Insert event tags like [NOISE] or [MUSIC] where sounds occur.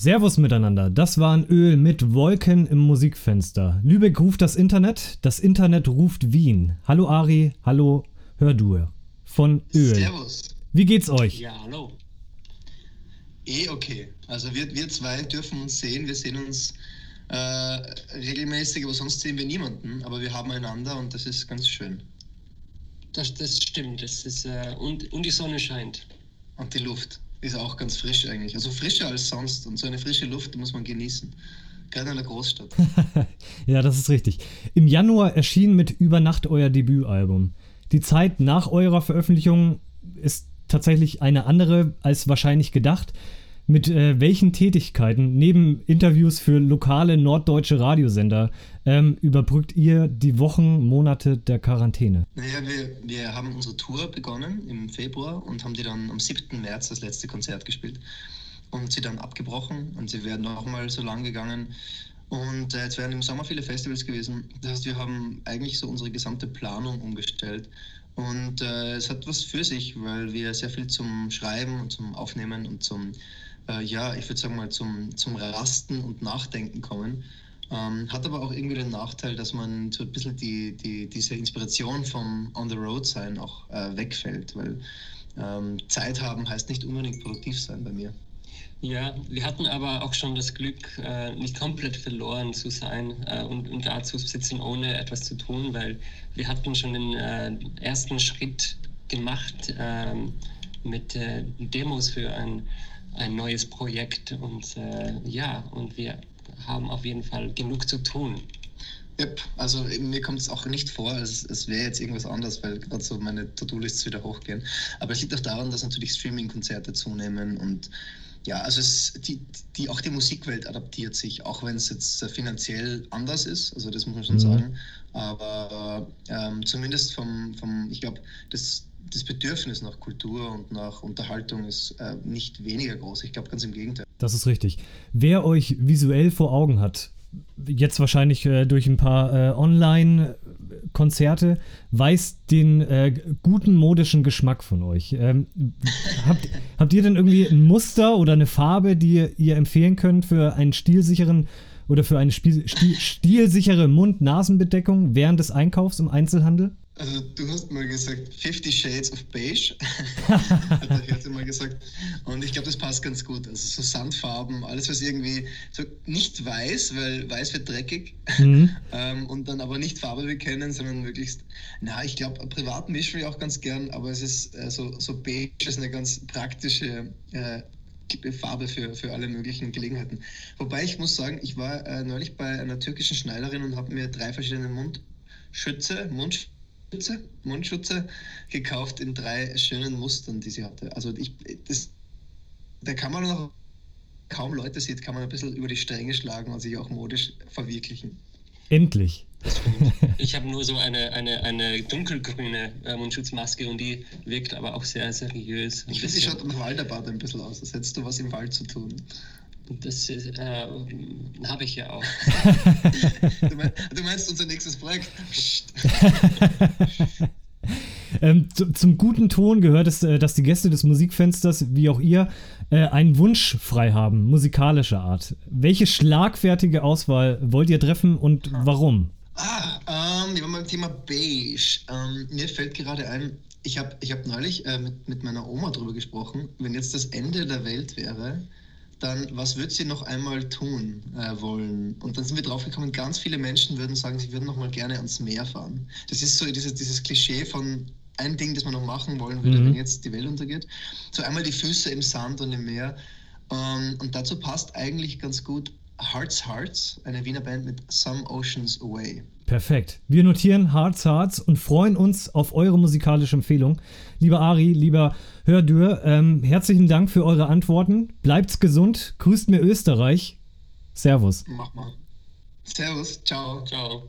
Servus miteinander, das war ein Öl mit Wolken im Musikfenster. Lübeck ruft das Internet, das Internet ruft Wien. Hallo Ari, hallo Hördur von Öl. Servus. Wie geht's euch? Ja, hallo. Eh okay. Also wir, wir zwei dürfen uns sehen, wir sehen uns äh, regelmäßig, aber sonst sehen wir niemanden. Aber wir haben einander und das ist ganz schön. Das, das stimmt. Das ist, äh, und, und die Sonne scheint. Und die Luft ist auch ganz frisch eigentlich. Also frischer als sonst. Und so eine frische Luft muss man genießen. Gerade in der Großstadt. [LAUGHS] ja, das ist richtig. Im Januar erschien mit Über Nacht euer Debütalbum. Die Zeit nach eurer Veröffentlichung ist tatsächlich eine andere als wahrscheinlich gedacht. Mit äh, welchen Tätigkeiten neben Interviews für lokale norddeutsche Radiosender ähm, überbrückt ihr die Wochen, Monate der Quarantäne? Naja, wir, wir haben unsere Tour begonnen im Februar und haben die dann am 7. März das letzte Konzert gespielt und sie dann abgebrochen und sie werden nochmal so lang gegangen. Und äh, jetzt werden im Sommer viele Festivals gewesen. Das heißt, wir haben eigentlich so unsere gesamte Planung umgestellt. Und äh, es hat was für sich, weil wir sehr viel zum Schreiben und zum Aufnehmen und zum äh, ja, ich würde sagen mal, zum, zum Rasten und Nachdenken kommen. Ähm, hat aber auch irgendwie den Nachteil, dass man so ein bisschen die, die, diese Inspiration vom On the Road sein auch äh, wegfällt, weil ähm, Zeit haben heißt nicht unbedingt produktiv sein bei mir. Ja, wir hatten aber auch schon das Glück, äh, nicht komplett verloren zu sein äh, und, und da zu sitzen, ohne etwas zu tun, weil wir hatten schon den äh, ersten Schritt gemacht ähm, mit äh, Demos für ein ein neues Projekt und äh, ja, und wir haben auf jeden Fall genug zu tun. Yep, also mir kommt es auch nicht vor, als es wäre jetzt irgendwas anderes, weil gerade so meine To-Do-Lists wieder hochgehen. Aber es liegt auch daran, dass natürlich Streaming-Konzerte zunehmen und ja, also es, die, die, auch die Musikwelt adaptiert sich, auch wenn es jetzt finanziell anders ist, also das muss man schon mhm. sagen. Aber ähm, zumindest vom, vom ich glaube, das, das Bedürfnis nach Kultur und nach Unterhaltung ist äh, nicht weniger groß. Ich glaube ganz im Gegenteil. Das ist richtig. Wer euch visuell vor Augen hat, jetzt wahrscheinlich äh, durch ein paar äh, Online-Konzerte, weiß den äh, guten modischen Geschmack von euch. Ähm, [LAUGHS] habt, habt ihr denn irgendwie ein Muster oder eine Farbe, die ihr empfehlen könnt für einen stilsicheren oder für eine stil, stilsichere Mund-Nasen-Bedeckung während des Einkaufs im Einzelhandel? Also du hast mal gesagt 50 Shades of Beige, hat der Hirte mal gesagt. Und ich glaube, das passt ganz gut. Also so Sandfarben, alles was irgendwie so nicht weiß, weil weiß wird dreckig. Mhm. [LAUGHS] ähm, und dann aber nicht Farbe bekennen, sondern möglichst, na, ich glaube, privat mischen wir auch ganz gern, aber es ist äh, so, so beige ist eine ganz praktische äh, Farbe für, für alle möglichen Gelegenheiten. Wobei ich muss sagen, ich war äh, neulich bei einer türkischen Schneiderin und habe mir drei verschiedene Mundschütze, Mundschütze Mundschütze, Mundschütze gekauft in drei schönen Mustern, die sie hatte. Also ich, das, da kann man noch kaum Leute sieht, kann man ein bisschen über die Stränge schlagen und sich auch modisch verwirklichen. Endlich. [LAUGHS] Ich habe nur so eine, eine, eine dunkelgrüne äh, Mundschutzmaske und die wirkt aber auch sehr seriös. Ich finde, sie schaut nach Walderbad ein bisschen aus, als hättest du was im Wald zu tun. Das äh, habe ich ja auch. [LAUGHS] du, meinst, du, meinst, unser nächstes Projekt? [LAUGHS] ähm, zu, zum guten Ton gehört es, äh, dass die Gäste des Musikfensters, wie auch ihr, äh, einen Wunsch frei haben, musikalischer Art. Welche schlagfertige Auswahl wollt ihr treffen und warum? Ah, ähm, wir waren beim Thema Beige. Ähm, mir fällt gerade ein, ich habe ich hab neulich äh, mit, mit meiner Oma darüber gesprochen, wenn jetzt das Ende der Welt wäre, dann was wird sie noch einmal tun äh, wollen? Und dann sind wir draufgekommen, ganz viele Menschen würden sagen, sie würden noch mal gerne ans Meer fahren. Das ist so dieses, dieses Klischee von ein Ding, das man noch machen wollen würde, mhm. wenn jetzt die Welt untergeht. So einmal die Füße im Sand und im Meer. Ähm, und dazu passt eigentlich ganz gut Hearts Hearts, eine Wiener Band mit Some Oceans Away. Perfekt. Wir notieren Hearts Hearts und freuen uns auf eure musikalische Empfehlung. Lieber Ari, lieber Hördür, ähm, herzlichen Dank für eure Antworten. Bleibt's gesund. Grüßt mir Österreich. Servus. Mach mal. Servus. Ciao. Ciao.